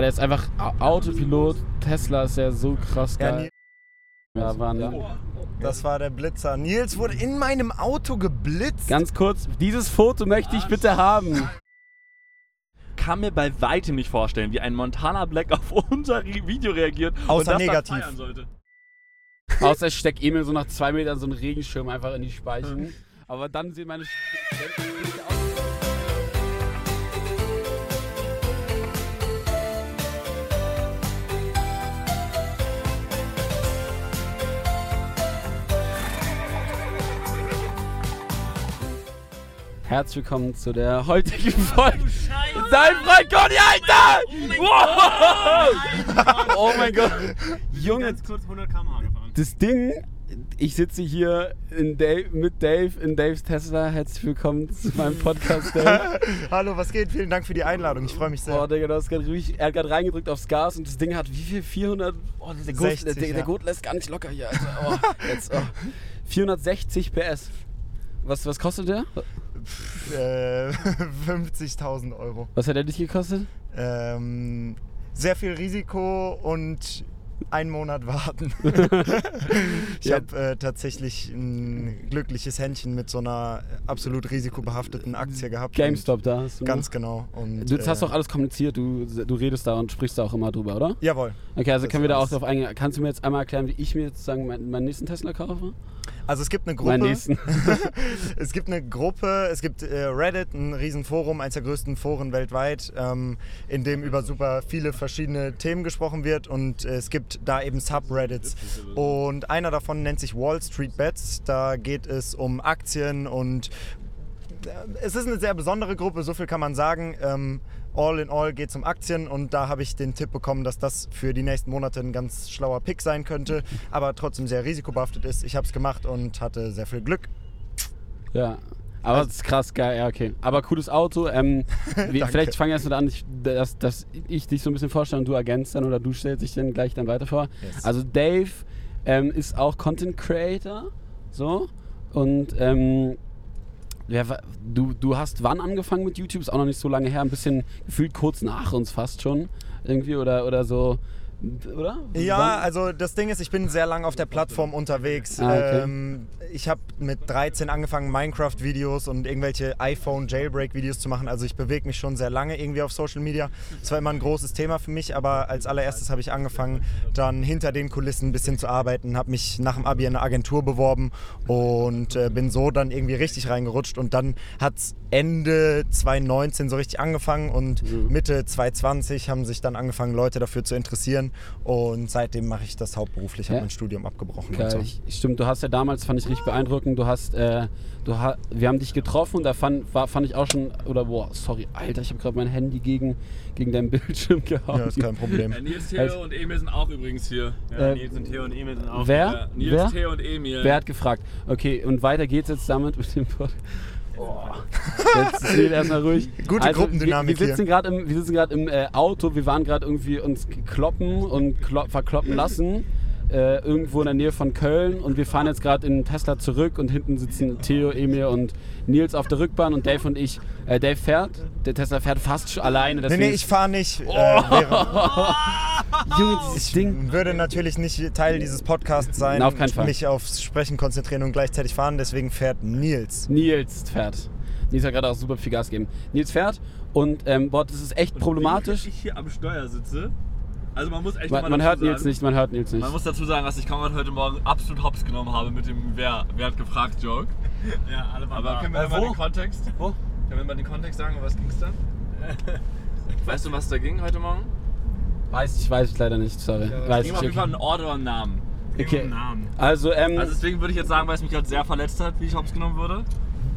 Der ist einfach Au- Autopilot. Tesla ist ja so krass Ja, geil. Nils, Ja, waren, ja. das war der Blitzer. Nils wurde in meinem Auto geblitzt. Ganz kurz, dieses Foto möchte ich bitte haben. kann mir bei weitem nicht vorstellen, wie ein Montana Black auf unser Video reagiert Außer und das negativ. Dann sollte. Außer ich steck Emil so nach zwei Metern so einen Regenschirm einfach in die Speichen. Aber dann sehen meine. Sch- Herzlich willkommen zu der heutigen Folge. Dein Freund Conny, Alter! Wow! Oh mein Gott! Junge, kurz 100 km/h gefahren. das Ding, ich sitze hier in Dave, mit Dave in Daves Tesla. Herzlich willkommen zu meinem Podcast, Dave. Hallo, was geht? Vielen Dank für die Einladung. Ich freue mich sehr. Boah, Digga, du hast grad richtig, er hat gerade reingedrückt aufs Gas und das Ding hat wie viel? 400? Oh, der Gurt, 60, der, der, ja. der Gurt lässt gar nicht locker hier, Alter. Oh, jetzt, oh. 460 PS. Was, was kostet der? Äh, 50.000 Euro. Was hat er dich gekostet? Ähm, sehr viel Risiko und einen Monat warten. ich Ja. habe äh, tatsächlich ein glückliches Händchen mit so einer absolut risikobehafteten Aktie gehabt. GameStop da hast du. Ganz genau. Und, Du hast äh, doch alles kommuniziert, du, du redest da und sprichst da auch immer drüber, oder? Jawohl. Okay, also Das können wir da auch drauf eingehen. Kannst du mir jetzt einmal erklären, wie ich mir jetzt sagen meinen, meinen nächsten Tesla kaufe? Also es gibt eine Gruppe. es gibt eine Gruppe, es gibt äh, Reddit, ein Riesenforum, eines der größten Foren weltweit, ähm, in dem über super viele verschiedene Themen gesprochen wird und äh, es gibt da eben Subreddits. Und einer davon nennt sich Wall Street Bets. Da geht es um Aktien und äh, es ist eine sehr besondere Gruppe, so viel kann man sagen. Ähm, all in all geht es um Aktien und da habe ich den Tipp bekommen, dass das für die nächsten Monate ein ganz schlauer Pick sein könnte, aber trotzdem sehr risikobehaftet ist. Ich habe es gemacht und hatte sehr viel Glück. Ja. Aber das ist krass geil, ja, okay. Aber cooles Auto. Ähm, Danke. vielleicht fange ich erst mal an, ich, dass, dass ich dich so ein bisschen vorstelle und du ergänzt dann oder du stellst dich dann gleich dann weiter vor. Yes. Also Dave ähm, ist auch Content Creator. So. Und ähm, du, du hast wann angefangen mit YouTube? Ist auch noch nicht so lange her, ein bisschen gefühlt kurz nach uns fast schon. Irgendwie oder, oder so. Oder? Ja, Wann? also das Ding ist, ich bin sehr lange auf der Plattform unterwegs. Ah, okay. ähm, ich habe mit 13 angefangen, Minecraft-Videos und irgendwelche iPhone-Jailbreak-Videos zu machen. Also ich bewege mich schon sehr lange irgendwie auf Social Media. Es war immer ein großes Thema für mich, aber als allererstes habe ich angefangen, dann hinter den Kulissen ein bisschen zu arbeiten, habe mich nach dem Abi in eine Agentur beworben und äh, bin so dann irgendwie richtig reingerutscht. Und dann hat es Ende 2019 so richtig angefangen und Mhm. Mitte 2020 haben sich dann angefangen, Leute dafür zu interessieren. Und seitdem mache ich das hauptberuflich, habe Ja. mein Studium abgebrochen. und Geil. so. Ich, stimmt, du hast ja damals, fand ich richtig beeindruckend, du hast, äh, du ha wir haben dich getroffen und da fand, war, fand ich auch schon, oder boah, sorry, Alter, ich habe gerade mein Handy gegen, gegen deinen Bildschirm gehauen. Ja, ist kein Problem. Ja, Nils, Also- Theo und Emil sind auch übrigens hier. Ja, Äh, Nils und Theo und Emil sind auch wer? hier. Nils, Wer? Theo und Emil. Wer hat gefragt? Okay, und weiter geht's jetzt damit mit dem Pod Oh. Jetzt ist erstmal ruhig. Gute Gruppendynamik wir, wir sitzen gerade im, wir sitzen gerade im äh, Auto, wir waren gerade irgendwie uns kloppen und klo verkloppen lassen. Äh, irgendwo in der Nähe von Köln und wir fahren jetzt gerade in Tesla zurück und hinten sitzen Theo, Emil und Nils auf der Rückbahn und Dave und ich. Äh, Dave fährt, der Tesla fährt fast schon alleine. Nee, Deswegen nee, ich fahre nicht. Äh, wäre, Junge, dieses Ding. ich würde natürlich nicht Teil dieses Podcasts sein, auf keinen Fall. mich aufs Sprechen konzentrieren und gleichzeitig fahren. Deswegen fährt Nils. Nils fährt. Nils hat gerade auch super viel Gas gegeben. Nils fährt und ähm, boah, das ist echt problematisch. Wenn ich hier am Steuer sitze. Also man muss echt Man, mal man dazu hört Nils sagen, nicht, man hört Nils nicht. Man muss dazu sagen, dass ich Konrad heute Morgen absolut hops genommen habe mit dem Wer, wer hat gefragt Joke. Ja, alle waren Aber können wir Äh, mal wo? den Kontext? Wo? Können wir mal den Kontext sagen, um was ging's da? weißt du, was da ging heute Morgen? Weiß ich, weiß ich leider nicht, sorry. weiß ging ich auf jeden Fall einen Ort oder einen Namen. Okay. Namen. Also, ähm, Also deswegen würde ich jetzt sagen, weil es mich gerade sehr verletzt hat, wie ich hops genommen wurde,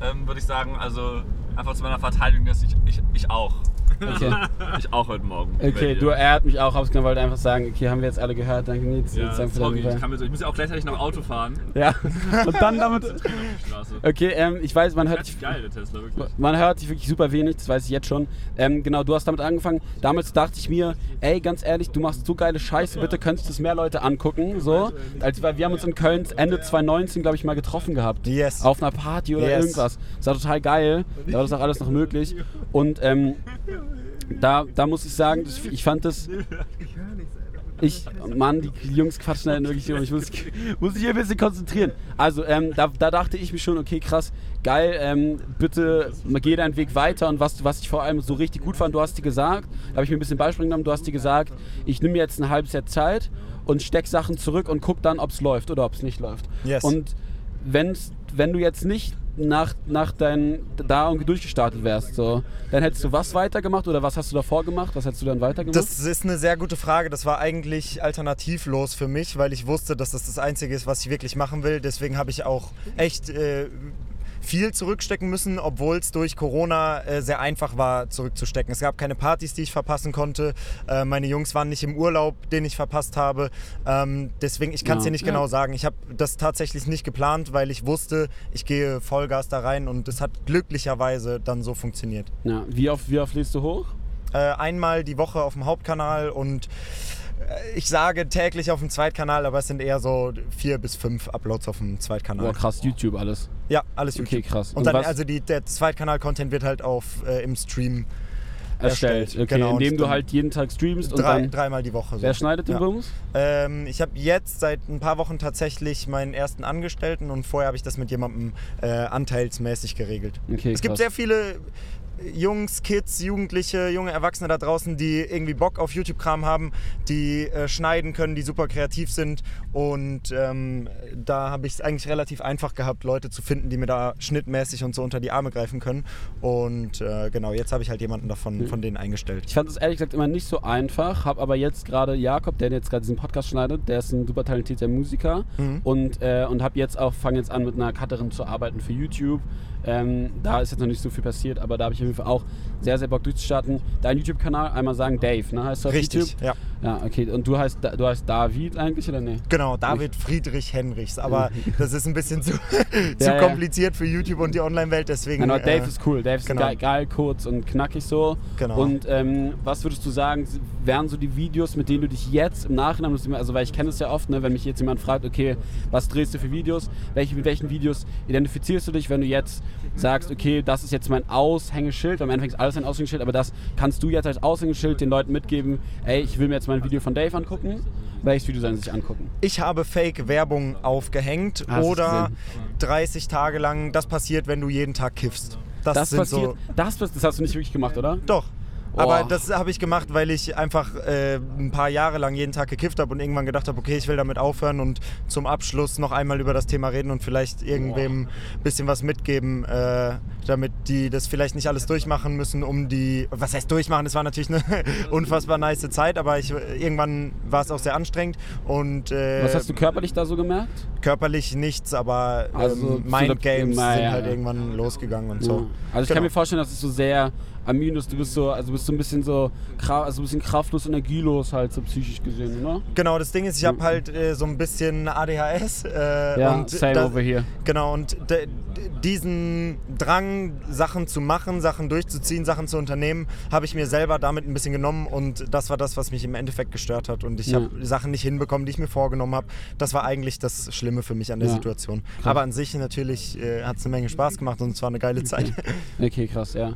ähm, würde ich sagen, also einfach zu meiner Verteidigung, dass ich, ich, ich auch. Okay. Ich auch heute Morgen. Okay, du, er hat mich auch rausgenommen, wollte einfach sagen, okay, haben wir jetzt alle gehört, danke Nils. Ja, sorry, dann- ich, kann mir so, ich muss ja auch gleichzeitig noch Auto fahren. ja, und dann damit. Okay, ähm, ich weiß, man hört dich, geil, der Tesla, wirklich. man hört dich wirklich super wenig, das weiß ich jetzt schon. Ähm, genau, du hast damit angefangen. Damals dachte ich mir, ey, ganz ehrlich, du machst so geile Scheiße, bitte könntest das mehr Leute angucken. So, als weil wir haben uns in Köln Ende 2019, glaube ich, mal getroffen gehabt. Yes. Auf einer Party oder Yes. irgendwas. Das war total geil. Da war das auch alles noch möglich. Und ähm, da, da muss ich sagen, ich fand das. Ich, Mann, die Jungs quatschen halt wirklich immer. Ich muss, muss mich hier ein bisschen konzentrieren. Also, ähm, da, da dachte ich mir schon, okay, krass, geil, ähm, bitte geh deinen Weg weiter. Und was, was ich vor allem so richtig gut fand, du hast dir gesagt, da habe ich mir ein bisschen Beispiel genommen, du hast dir gesagt, ich nehme mir jetzt ein halbes Jahr Zeit und steck Sachen zurück und guck dann, ob es läuft oder ob es nicht läuft. Yes. Und wenn's, wenn du jetzt nicht nach, nach deinen, da irgendwie durchgestartet wärst, so, dann hättest du was weitergemacht oder was hast du davor gemacht? Was hättest du dann weitergemacht? Das ist eine sehr gute Frage. Das war eigentlich alternativlos für mich, weil ich wusste, dass das das Einzige ist, was ich wirklich machen will. Deswegen habe ich auch echt äh, viel zurückstecken müssen, obwohl es durch Corona äh, sehr einfach war, zurückzustecken. Es gab keine Partys, die ich verpassen konnte. Äh, meine Jungs waren nicht im Urlaub, den ich verpasst habe. Ähm, deswegen, ich kann es Ja. dir nicht Ja. genau sagen. Ich habe das tatsächlich nicht geplant, weil ich wusste, ich gehe Vollgas da rein und es hat glücklicherweise dann so funktioniert. ja, wie oft, wie oft lädst du hoch? Äh, einmal die Woche auf dem Hauptkanal und ich sage täglich auf dem Zweitkanal, aber es sind eher so vier bis fünf Uploads auf dem Zweitkanal. Boah, krass, YouTube alles. Ja, alles YouTube. Okay, krass. Und, dann, was also die, der Zweitkanal-Content wird halt auf, äh, im Stream erstellt. erstellt. Okay, Genau, und indem du halt jeden Tag streamst und drei, dann. dreimal die Woche. So. Wer schneidet den Ja. Bums? Ähm, ich habe jetzt seit ein paar Wochen tatsächlich meinen ersten Angestellten und vorher habe ich das mit jemandem äh, anteilsmäßig geregelt. Okay, es gibt krass. sehr viele Jungs, Kids, Jugendliche, junge Erwachsene da draußen, die irgendwie Bock auf YouTube-Kram haben, die äh, schneiden können, die super kreativ sind. Und ähm, da habe ich es eigentlich relativ einfach gehabt, Leute zu finden, die mir da schnittmäßig und so unter die Arme greifen können. Und äh, genau, jetzt habe ich halt jemanden davon von denen eingestellt. Ich fand es ehrlich gesagt immer nicht so einfach, habe aber jetzt gerade Jakob, der jetzt gerade diesen Podcast schneidet, der ist ein super talentierter Musiker Mhm. und, äh, und habe jetzt auch, fange jetzt an mit einer Cutterin zu arbeiten für YouTube. Ähm, da ist jetzt noch nicht so viel passiert, aber da habe ich auf jeden Fall auch sehr, sehr Bock durchzustarten. Dein YouTube-Kanal, einmal sagen Dave, ne? Heißt du auf Richtig, YouTube? ja. Ja, okay. Und du heißt, du heißt David eigentlich oder nee? Genau, David Friedrich Henrichs. Aber das ist ein bisschen zu, zu Ja, ja. kompliziert für YouTube und die Online-Welt. Deswegen. Aber Dave äh, ist cool. Dave ist genau. geil, geil, kurz und knackig so. Genau. Und ähm, was würdest du sagen, wären so die Videos, mit denen du dich jetzt im Nachhinein, also weil ich kenne es ja oft, ne, wenn mich jetzt jemand fragt, okay, was drehst du für Videos, welche, mit welchen Videos identifizierst du dich, wenn du jetzt sagst, okay, das ist jetzt mein Aushängeschild, im Endeffekt ist alles ein Aushängeschild, aber das kannst du jetzt als Aushängeschild den Leuten mitgeben, ey, ich will mir jetzt mal ein Video von Dave angucken. Welches Video sollen sie sich angucken? Ich habe Fake-Werbung aufgehängt Ah, hast du oder gesehen. 30 Tage lang. Das passiert, wenn du jeden Tag kiffst. Das, Das passiert, so. das, das hast du nicht wirklich gemacht, oder? Doch. Aber Oh. das habe ich gemacht, weil ich einfach äh, ein paar Jahre lang jeden Tag gekifft habe und irgendwann gedacht habe, okay, ich will damit aufhören und zum Abschluss noch einmal über das Thema reden und vielleicht irgendwem ein bisschen was mitgeben, äh, damit die das vielleicht nicht alles durchmachen müssen, um die. Was heißt durchmachen? Das war natürlich eine unfassbar nice Zeit, aber ich, irgendwann war es auch sehr anstrengend und äh, Was hast du körperlich da so gemerkt? körperlich nichts, aber Also ähm, zu Mind Games sind halt irgendwann losgegangen und so. Also ich Genau. kann mir vorstellen, dass es so sehr Amin ist, du bist so, also bist so ein bisschen so, also ein bisschen kraftlos, energielos halt so psychisch gesehen, oder? Genau, das Ding ist, ich habe halt äh, so ein bisschen ADHS. Äh, Ja, und same da- over here. Genau, und de- diesen Drang, Sachen zu machen, Sachen durchzuziehen, Sachen zu unternehmen, habe ich mir selber damit ein bisschen genommen und das war das, was mich im Endeffekt gestört hat. Und ich Ja. habe Sachen nicht hinbekommen, die ich mir vorgenommen habe. Das war eigentlich das Schlimme für mich an der Ja. Situation. Aber an sich natürlich äh, hat es eine Menge Spaß gemacht und es war eine geile Zeit. Okay, krass, ja.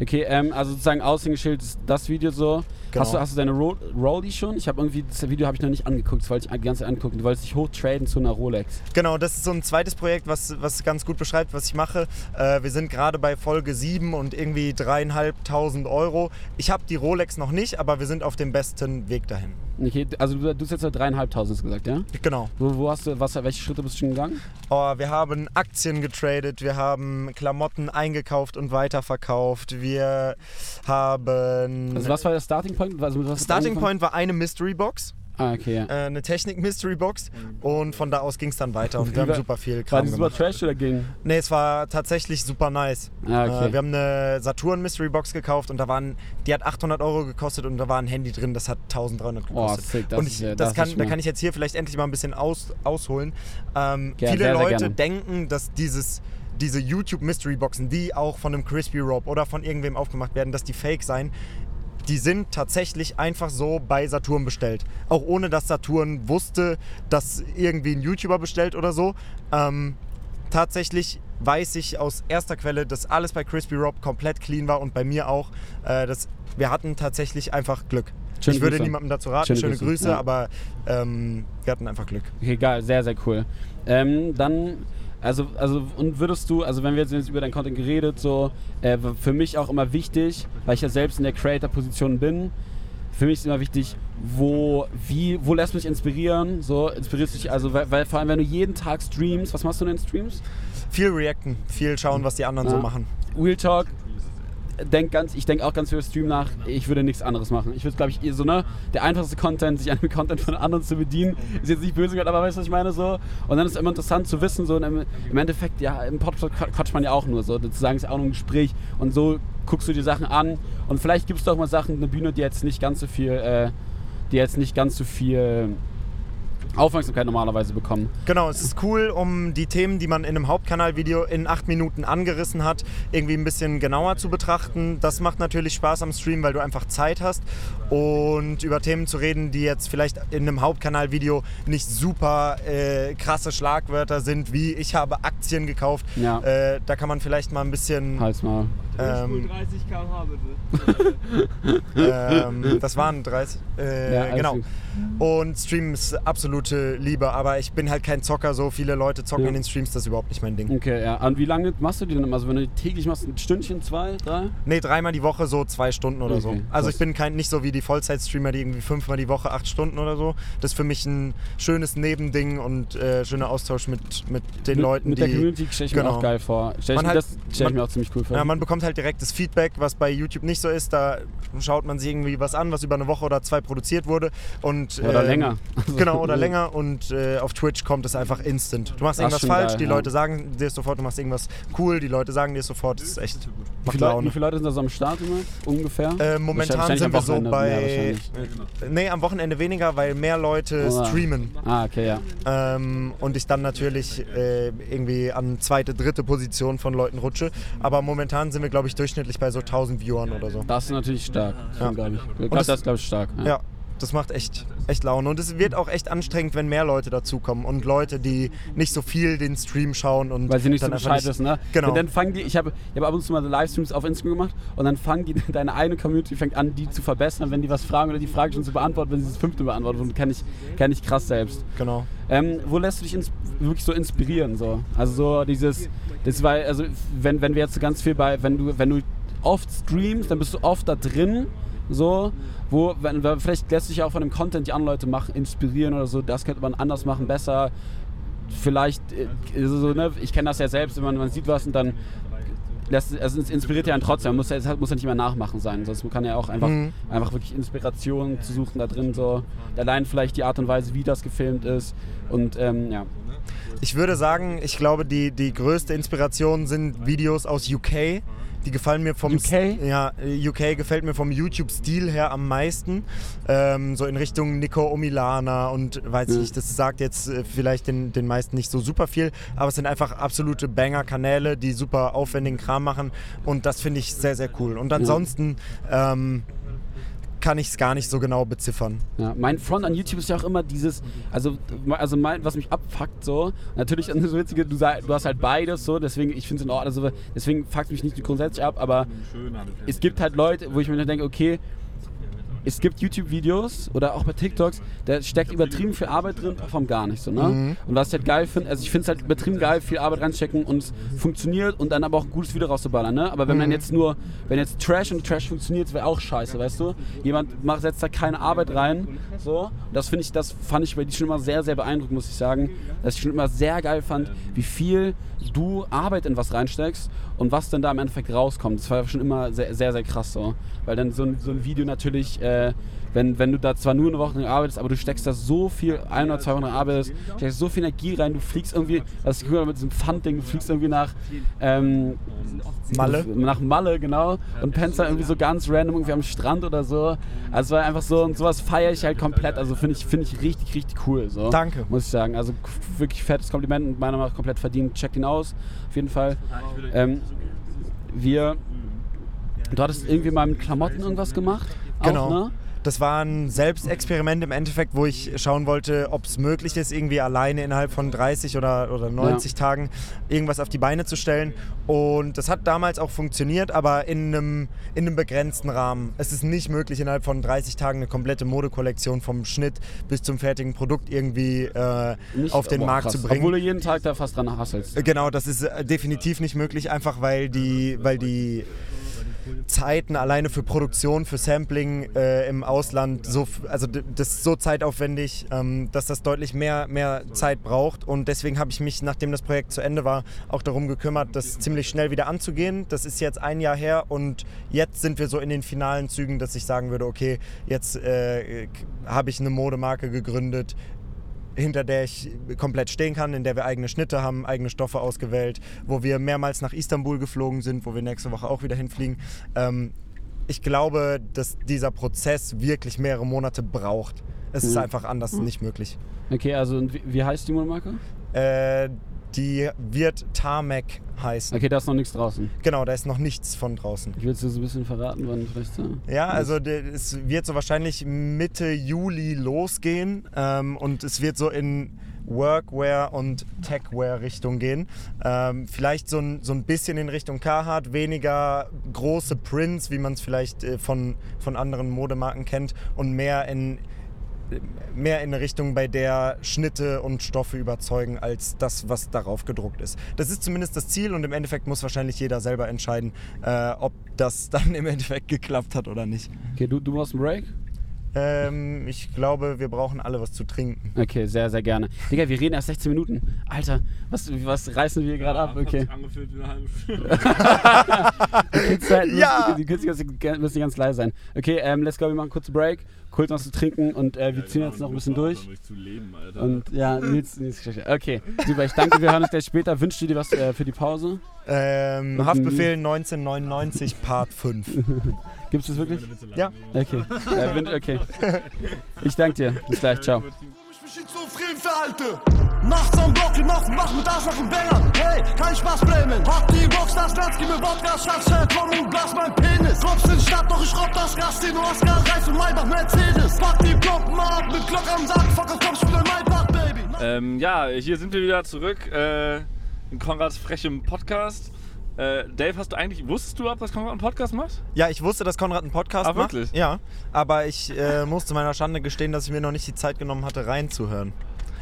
Okay, ähm, also sozusagen Aushängeschild ist das Video so. Genau. Hast, du, hast du deine Ro Rollie schon? Ich habe irgendwie, das Video habe ich noch nicht angeguckt, das wollte ich die ganze Zeit angucken. Du wolltest dich hochtraden zu einer Rolex. Genau, das ist so ein zweites Projekt, was, was ganz gut beschreibt, was ich mache. Äh, wir sind gerade bei Folge 7 und irgendwie dreieinhalbtausend Euro. Ich habe die Rolex noch nicht, aber wir sind auf dem besten Weg dahin. Okay, also du, du hast jetzt ja dreieinhalbtausend gesagt, ja? Genau. Wo, wo hast du, was, welche Schritte bist du schon gegangen? Oh, wir haben Aktien getradet, wir haben Klamotten eingekauft und weiterverkauft. Wir haben. Also was war der Starting Point? Also mit was Starting angefangen? Point war eine Mystery Box, Ah, okay, ja. äh, eine Technik-Mystery Box. Und von da aus ging es dann weiter und wir haben War- super viel War Kram die super gemacht. trash oder ging? Nee, es war tatsächlich super nice. Ah, okay. Äh, wir haben eine Saturn Mystery Box gekauft und da waren, die hat 800 Euro gekostet und da war ein Handy drin, das hat 1300 Oh, gekostet. sick, das und ist ich, ja- das das kann, ist da kann ich jetzt hier vielleicht endlich mal ein bisschen aus, ausholen. Ähm, Ja, viele sehr, sehr Leute gerne. denken, dass dieses diese YouTube Mystery Boxen, die auch von einem Crispy Rob oder von irgendwem aufgemacht werden, dass die fake sein. Die sind tatsächlich einfach so bei Saturn bestellt. Auch ohne dass Saturn wusste, dass irgendwie ein YouTuber bestellt oder so. Ähm, tatsächlich weiß ich aus erster Quelle, dass alles bei Crispy Rob komplett clean war und bei mir auch. Äh, das, wir hatten tatsächlich einfach Glück. Schöne ich würde Grüße. niemandem dazu raten, Schöne schöne, Grüße, Grüße, ja. aber ähm, wir hatten einfach Glück. Okay, geil, sehr, sehr cool. Ähm, dann, also, also, und würdest du, also wenn wir jetzt, über dein Content geredet, so, äh, für mich auch immer wichtig, weil ich ja selbst in der Creator-Position bin, für mich ist immer wichtig, wo, wie, wo lässt mich inspirieren, so, inspirierst du dich, also, weil, weil vor allem, wenn du jeden Tag streamst, was machst du denn in Streams? Viel reacten, viel schauen, was die anderen so Ja. machen. Real Talk, denk ganz, ich denke auch ganz viel Stream nach. Ich würde nichts anderes machen. Ich würde, glaube ich, eh so, ne, der einfachste Content, sich an dem Content von anderen zu bedienen, ist jetzt nicht böse aber weißt du, was ich meine? So. Und dann ist es immer interessant zu wissen, so, im, im Endeffekt, ja, im Podcast quatscht man ja auch nur, so, sozusagen ist auch nur ein Gespräch und so guckst du die Sachen an und vielleicht gibst du auch mal Sachen, eine Bühne, die jetzt nicht ganz so viel, äh, die jetzt nicht ganz so viel Aufmerksamkeit normalerweise bekommen. Genau, es ist cool, um die Themen, die man in einem Hauptkanalvideo in acht Minuten angerissen hat, irgendwie ein bisschen genauer zu betrachten. Das macht natürlich Spaß am Stream, weil du einfach Zeit hast und über Themen zu reden, die jetzt vielleicht in einem Hauptkanalvideo nicht super äh, krasse Schlagwörter sind, wie ich habe Aktien gekauft. Ja. Äh, da kann man vielleicht mal ein bisschen. Halt's mal. Ähm, 30 km/h bitte. ähm, das waren 30. Äh, Ja, genau. gut. Und Stream ist absolute Liebe, aber ich bin halt kein Zocker. So viele Leute zocken Ja. in den Streams, das ist überhaupt nicht mein Ding. Okay, ja. Und wie lange machst du die denn immer? Also wenn du täglich machst, ein Stündchen, zwei, drei? Nee, dreimal die Woche so zwei Stunden oder so. Okay, Also krass. ich bin kein, nicht so wie die Vollzeitstreamer, die irgendwie fünfmal die Woche acht Stunden oder so. Das ist für mich ein schönes Nebending und äh, schöner Austausch mit, mit den mit, Leuten, mit die... der Community stelle ich mir genau. auch geil vor. Stell ich, Man mir halt- das stell ich man- mir auch ziemlich cool vor. Ja, man bekommt halt direktes Feedback, was bei YouTube nicht so ist. Da schaut man sich irgendwie was an, was über eine Woche oder zwei produziert wurde. Und, Oder ähm, länger. Genau, oder länger. Und äh, auf Twitch kommt es einfach instant. Du machst irgendwas falsch, geil, die ja. Leute sagen dir sofort, du machst irgendwas cool, die Leute sagen dir sofort, das ist echt wie, macht viele, Laune. wie viele Leute sind da so am Start immer? Ungefähr? Äh, momentan sind wir so bei. mehr wahrscheinlich. nee, am Wochenende weniger, weil mehr Leute Oh, streamen. Ah, okay, ja. Ähm, und ich dann natürlich äh, irgendwie an zweite, dritte Position von Leuten rutsche. Aber momentan sind wir, glaube ich, durchschnittlich bei so 1000 Viewern oder so. Das ist natürlich stark. Ja. Ja. glaube ich. Ich glaube, das- das ist, glaube ich, stark. Ja. Ja, das macht echt, echt Laune. Und es wird auch echt anstrengend, wenn mehr Leute dazukommen und Leute, die nicht so viel den Stream schauen und Weil sie nicht so Bescheid wissen, ne? Genau. Und dann fangen die, ich habe ich hab ab und zu mal so Livestreams auf Instagram gemacht und dann fangen die, deine eine Community fängt an, die zu verbessern, wenn die was fragen oder die Frage schon zu beantworten, wenn sie das fünfte beantworten. Und kann ich, kann ich krass selbst. Genau. Ähm, wo lässt du dich wirklich so inspirieren? So? Also so dieses, das war, also wenn, wenn wir jetzt so ganz viel bei, wenn du, wenn du oft streamst, dann bist du oft da drin, so, wo, wenn, vielleicht lässt sich auch von dem Content, die andere Leute machen, inspirieren oder so, das könnte man anders machen, besser. Vielleicht, äh, so, ne, ich kenne das ja selbst, wenn man, man sieht was und dann lässt, also es inspiriert ja einen trotzdem, man muss, ja- es muss ja nicht mehr nachmachen sein, sonst man kann ja auch einfach, Mhm. einfach wirklich Inspiration zu suchen da drin, so allein vielleicht die Art und Weise, wie das gefilmt ist und ähm, ja. Ich würde sagen, ich glaube, die, die größte Inspiration sind Videos aus UK. Die gefallen mir vom UK? Ja, äh, UK gefällt mir vom YouTube-Stil her am meisten. Ähm, so in Richtung Nico Omilana und weiß ich Ja. nicht, das sagt jetzt äh, vielleicht den, den meisten nicht so super viel, aber es sind einfach absolute Banger-Kanäle, die super aufwendigen Kram machen und das finde ich sehr, sehr cool. Und ansonsten ähm, kann ich es gar nicht so genau beziffern. Ja, mein Front an YouTube ist ja auch immer dieses, also, also mein, was mich abfuckt so, natürlich das Witzige, du, sei- du hast halt beides so, deswegen, ich finde es in Ordnung, also, deswegen fuckt mich nicht grundsätzlich ab, aber es gibt halt Leute, wo ich mir dann denke, okay, es gibt YouTube-Videos oder auch bei TikToks, da steckt übertrieben viel Arbeit drin, performt gar nicht so, ne? Mhm. Und was ich halt geil finde, also ich finde es halt übertrieben geil, viel Arbeit reinstecken und es funktioniert und dann aber auch ein gutes Video rauszuballern, ne? Aber wenn man jetzt nur, wenn jetzt Trash und Trash funktioniert, wäre auch scheiße, weißt du? Jemand macht, setzt da keine Arbeit rein, so. Das finde ich, das fand ich bei dir schon immer sehr, sehr beeindruckend, muss ich sagen. Dass ich schon immer sehr geil fand, wie viel du Arbeit in was reinsteckst und was dann da im Endeffekt rauskommt. Das war schon immer sehr, sehr, sehr krass so. Weil dann so ein, so ein Video natürlich, äh, wenn, wenn du da zwar nur eine Woche dran arbeitest, aber du steckst da so viel, ein oder zwei Wochen arbeitest, steckst so viel Energie rein, du fliegst irgendwie, das ist mit diesem Pfandding, du fliegst irgendwie nach ähm, Malle? Nach Malle, genau. Und pennst dann irgendwie so ganz random irgendwie am Strand oder so. Also es war einfach so, und sowas feiere ich halt komplett. Also finde ich, finde ich richtig, richtig cool. So, Danke. Muss ich sagen. Also wirklich fettes Kompliment und meiner Meinung nach komplett verdient. Checkt ihn aus, auf jeden Fall. Ähm, wir, du hattest irgendwie mal mit Klamotten irgendwas gemacht. Genau. Auch, ne? Das war ein Selbstexperiment im Endeffekt, wo ich schauen wollte, ob es möglich ist, irgendwie alleine innerhalb von 30 oder, oder 90 Ja. Tagen irgendwas auf die Beine zu stellen. Und das hat damals auch funktioniert, aber in einem, in einem begrenzten Rahmen. Es ist nicht möglich, innerhalb von 30 Tagen eine komplette Modekollektion vom Schnitt bis zum fertigen Produkt irgendwie äh, Nicht- auf den boah, Markt krass. zu bringen. Obwohl du jeden Tag da fast dran hasselst. Genau, das ist äh, definitiv nicht möglich, einfach weil die, weil die Zeiten alleine für Produktion, für Sampling äh, im Ausland so, also das ist so zeitaufwendig, ähm, dass das deutlich mehr, mehr Zeit braucht und deswegen habe ich mich, nachdem das Projekt zu Ende war, auch darum gekümmert, das ziemlich schnell wieder anzugehen. Das ist jetzt ein Jahr her und jetzt sind wir so in den finalen Zügen, dass ich sagen würde, okay, jetzt äh, habe ich eine Modemarke gegründet, hinter der ich komplett stehen kann, in der wir eigene Schnitte haben, eigene Stoffe ausgewählt, wo wir mehrmals nach Istanbul geflogen sind, wo wir nächste Woche auch wieder hinfliegen. Ähm, ich glaube, dass dieser Prozess wirklich mehrere Monate braucht. Es ist Mhm. einfach anders nicht möglich. Okay, also wie heißt die Modemarke? Äh, die wird Tarmac heißen. Okay, da ist noch nichts draußen. Genau, da ist noch nichts von draußen. Ich will es dir so ein bisschen verraten, wann vielleicht so. Ja, also es wird so wahrscheinlich Mitte Juli losgehen ähm, und es wird so in Workwear und Techwear Richtung gehen. Ähm, vielleicht so ein, so ein bisschen in Richtung Carhartt, weniger große Prints, wie man es vielleicht äh, von, von anderen Modemarken kennt und mehr in mehr in eine Richtung, bei der Schnitte und Stoffe überzeugen, als das, was darauf gedruckt ist. Das ist zumindest das Ziel und im Endeffekt muss wahrscheinlich jeder selber entscheiden, äh, ob das dann im Endeffekt geklappt hat oder nicht. Okay, du, du brauchst einen Break? Ähm, ich glaube, wir brauchen alle was zu trinken. Okay, sehr, sehr gerne. Digga, wir reden erst 16 Minuten. Alter, was, was reißen wir gerade ab? Hat Okay. angefühlt wie eine halbe Stunde. Kids halt, Ja! Die Kids müssen müssen ganz leise sein. Okay, ähm, let's go, wir machen einen kurzen Break, kurz was zu trinken und äh, wir ziehen jetzt noch ein bisschen durch. Zu leben, Alter. Und ja, Nils, Nils Geschichte. Okay, super, ich danke, wir hören uns gleich später. Wünschst du dir was äh, für die Pause? Ähm, Haftbefehl 1999 Part 5. Gibt es das wirklich? Ja. Okay. Äh, okay. Ich danke dir. Bis gleich, ciao. Zufrieden verhalte. Nachts am Block, in Nacht, mach mit Arsch nach dem Bängern. Hey, kein Spaß blamen. Hab die Rockstars, Glanz, gib mir Wodka, Schatz, komm und blas mein Penis. Kommst in Stadt, doch ich robb das Gas, den Oscar, Reis und Maybach, Mercedes. Pack die Ploppen ab, mit Glock am Sack, fuck, auf du in Maybach, Baby. Ähm, ja, hier sind wir wieder zurück äh, in Konrads frechem Podcast. Äh, Dave, hast du eigentlich, wusstest du überhaupt, dass Konrad einen Podcast macht? Ja, ich wusste, dass Konrad einen Podcast Ah, macht. wirklich? Ja, aber ich äh, muss zu meiner Schande gestehen, dass ich mir noch nicht die Zeit genommen hatte, reinzuhören.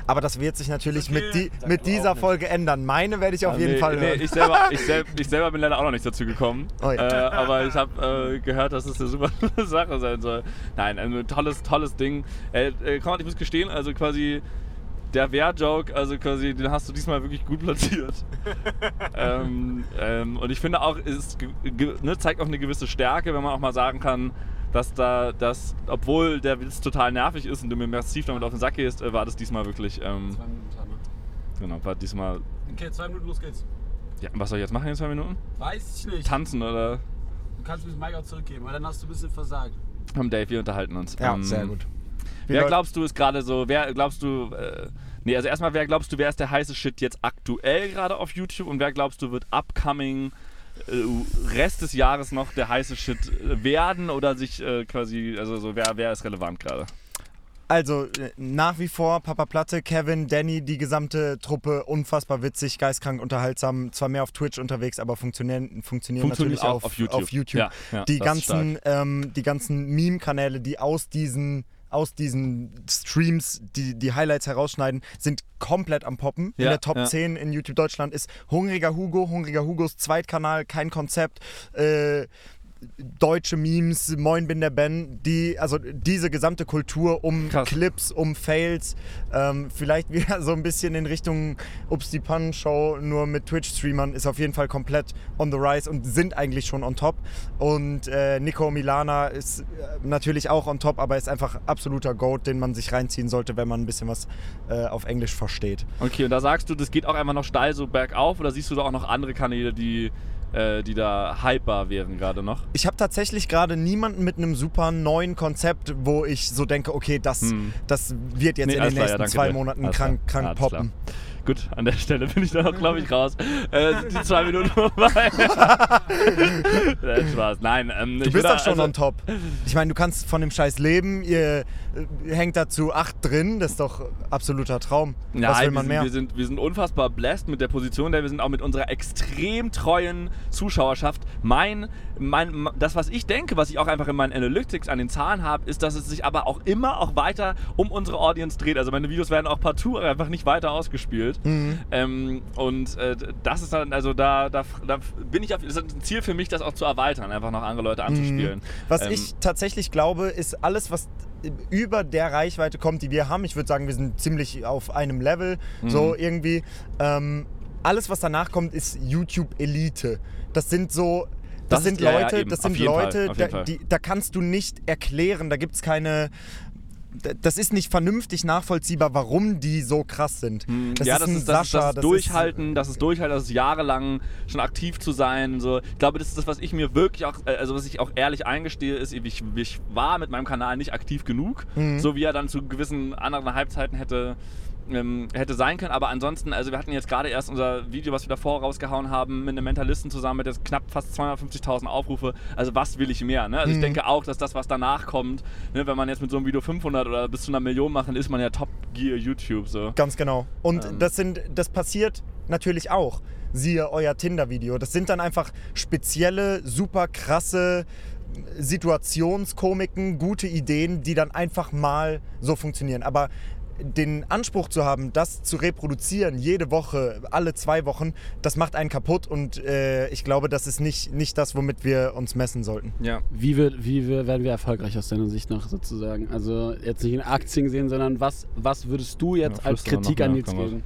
Aber das wird sich natürlich mit, die, mit dieser Folge ändern. Meine werde ich auf Ah, jeden nee, Fall nee, hören. ich, selber, ich, sel ich selber bin leider auch noch nicht dazu gekommen. Oh ja. äh, aber ich habe äh, gehört, dass es eine super Sache sein soll. Nein, ein tolles, tolles Ding. Äh, äh, Konrad, ich muss gestehen, also quasi der Wehr-Joke, also quasi, den hast du diesmal wirklich gut platziert. ähm, ähm, und ich finde auch, es ne, zeigt auch eine gewisse Stärke, wenn man auch mal sagen kann, dass da, dass, obwohl der Witz total nervig ist und du mir massiv damit auf den Sack gehst, äh, war das diesmal wirklich, ähm, Zwei Minuten Timer. genau, war diesmal, Okay, zwei Minuten, los geht's. ja, was soll ich jetzt machen in zwei Minuten? Weiß ich nicht. Tanzen oder? Du kannst mir das Mic auch zurückgeben, weil dann hast du ein bisschen versagt. Komm, Dave, wir unterhalten uns. ja, Ähm, sehr gut. Wie Wer glaubst du ist gerade so, wer glaubst du, äh, nee, also erstmal, wer glaubst du, wer ist der heiße Shit jetzt aktuell gerade auf YouTube und wer glaubst du wird upcoming äh, Rest des Jahres noch der heiße Shit äh, werden oder sich äh, quasi, also so, wer, wer ist relevant gerade? Also äh, nach wie vor Papa Platte, Kevin, Danny, die gesamte Truppe, unfassbar witzig, geistkrank, unterhaltsam, zwar mehr auf Twitch unterwegs, aber funktionieren, funktionieren Funktioniert natürlich auch auf, auf YouTube. Auf YouTube. Ja, ja, die, ganzen, ähm, die ganzen Meme-Kanäle, die aus diesen aus diesen Streams die, die Highlights herausschneiden, sind komplett am Poppen. in Ja, der Top ja. 10 in YouTube Deutschland ist Hungriger Hugo, Hungriger Hugos Zweitkanal, kein Konzept. Äh, deutsche Memes, Moin bin der Ben, die, also diese gesamte Kultur um Krass. Clips, um Fails, ähm, vielleicht wieder so ein bisschen in Richtung Ups die Pannen Show, nur mit Twitch-Streamern, ist auf jeden Fall komplett on the rise und sind eigentlich schon on top. Und äh, Nico Milana ist äh, natürlich auch on top, aber ist einfach absoluter Goat, den man sich reinziehen sollte, wenn man ein bisschen was äh, auf Englisch versteht. Okay, und da sagst du, das geht auch einfach noch steil so bergauf oder siehst du da auch noch andere Kanäle, die, äh, die da hyper wären gerade noch? Ich habe tatsächlich gerade niemanden mit einem super neuen Konzept, wo ich so denke, okay, das, Hm. das wird jetzt Nee, in den klar, ja, nächsten zwei dir. Monaten Alles krank, klar. krank poppen. Gut, an der Stelle bin ich dann auch, glaube ich, raus. Äh, die zwei Minuten vorbei. Nein, Spaß. Nein, ähm, Du bist doch schon on top. Ich meine, du kannst von dem Scheiß leben, ihr äh, hängt dazu acht drin, das ist doch absoluter Traum. Nein, Was will wir, man sind, mehr? wir, sind, wir sind unfassbar blessed mit der Position, der wir sind auch mit unserer extrem treuen Zuschauerschaft. Mein, mein, das, was ich denke, was ich auch einfach in meinen Analytics an den Zahlen habe, ist, dass es sich aber auch immer auch weiter um unsere Audience dreht. Also meine Videos werden auch partout einfach nicht weiter ausgespielt. Mhm. Ähm, und äh, das ist dann, also da, da, da bin ich auf, das ist ein Ziel für mich, das auch zu erweitern, einfach noch andere Leute anzuspielen. Was Ähm, ich tatsächlich glaube, ist alles, was über der Reichweite kommt, die wir haben. Ich würde sagen, wir sind ziemlich auf einem Level, Mhm. so irgendwie. Ähm, alles, was danach kommt, ist YouTube-Elite. Das sind so. Das, Das ist- sind ja, ja, Leute, eben. das sind Fall, Leute, auf da, Fall. die, da kannst du nicht erklären, da gibt es keine. da- Das ist nicht vernünftig nachvollziehbar, warum die so krass sind. Das ja, ist das ist, das, ist, Sascha, das ist Durchhalten, das ist Durchhalten, das ist jahrelang schon aktiv zu sein. So. Ich glaube, das ist das, was ich mir wirklich auch, äh, also was ich auch ehrlich eingestehe, ist, ich, ich war mit meinem Kanal nicht aktiv genug, Mhm. so wie er dann zu gewissen anderen Halbzeiten hätte. Ähm, hätte sein können, aber ansonsten, also wir hatten jetzt gerade erst unser Video, was wir davor rausgehauen haben, mit einem Mentalisten zusammen mit jetzt knapp fast 250.000 Aufrufe. Also was will ich mehr? Ne? Also ich denke auch, dass das, was danach kommt, ne, wenn man jetzt mit so einem Video 500 oder bis zu einer Million macht, dann ist man ja Top Gear YouTube so. Ganz genau. Und Ähm. das sind, das passiert natürlich auch. Siehe euer Tinder-Video. Das sind dann einfach spezielle, super krasse Situationskomiken, gute Ideen, die dann einfach mal so funktionieren. Aber den Anspruch zu haben, das zu reproduzieren, jede Woche, alle zwei Wochen, das macht einen kaputt und äh, ich glaube, das ist nicht, nicht das, womit wir uns messen sollten. Ja. Wie, wird, wie wir, werden wir erfolgreich aus deiner Sicht noch sozusagen? Also jetzt nicht in Aktien sehen, sondern was, was würdest du jetzt Ja, als Kritik an Nils geben?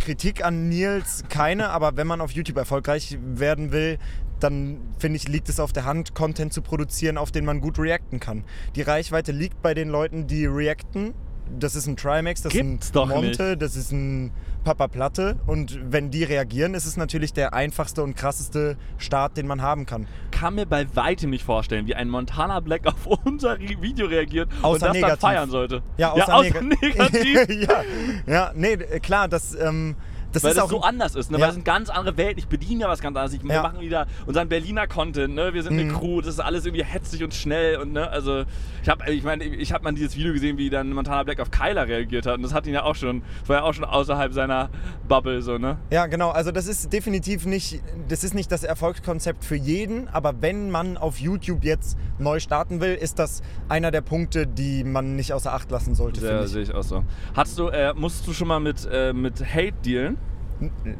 Kritik an Nils keine, aber wenn man auf YouTube erfolgreich werden will, dann finde ich, liegt es auf der Hand, Content zu produzieren, auf den man gut reacten kann. Die Reichweite liegt bei den Leuten, die reacten. Das ist ein Trimax, das Gibt's ist ein Monte, nicht. das ist ein Papa Platte. Und wenn die reagieren, ist es natürlich der einfachste und krasseste Start, den man haben kann. kann mir bei weitem nicht vorstellen, wie ein Montana Black auf unser Video reagiert und Außer das negativ. dann feiern sollte. Ja, außer, ja, außer nega- negativ. ja, ja, nee, klar, das, ähm, das weil ist das auch so anders ist, ne? Ja. weil das ist eine ganz andere Welt. Ich bediene ja was ganz anderes. Ich, Wir Ja. machen wieder unseren Berliner Content, ne? wir sind eine Mhm. Crew, das ist alles irgendwie hetzig und schnell. Und, ne? also, ich habe ich mein, ich hab mal dieses Video gesehen, wie dann Montana Black auf Kyler reagiert hat. Und das hat ihn ja auch schon, war ja auch schon außerhalb seiner Bubble. So, ne? Ja, genau. Also das ist definitiv nicht, das ist nicht das Erfolgskonzept für jeden, aber wenn man auf YouTube jetzt neu starten will, ist das einer der Punkte, die man nicht außer Acht lassen sollte, ich. sehe ich auch so. Hattest du, äh, musstest du schon mal mit, äh, mit Hate dealen?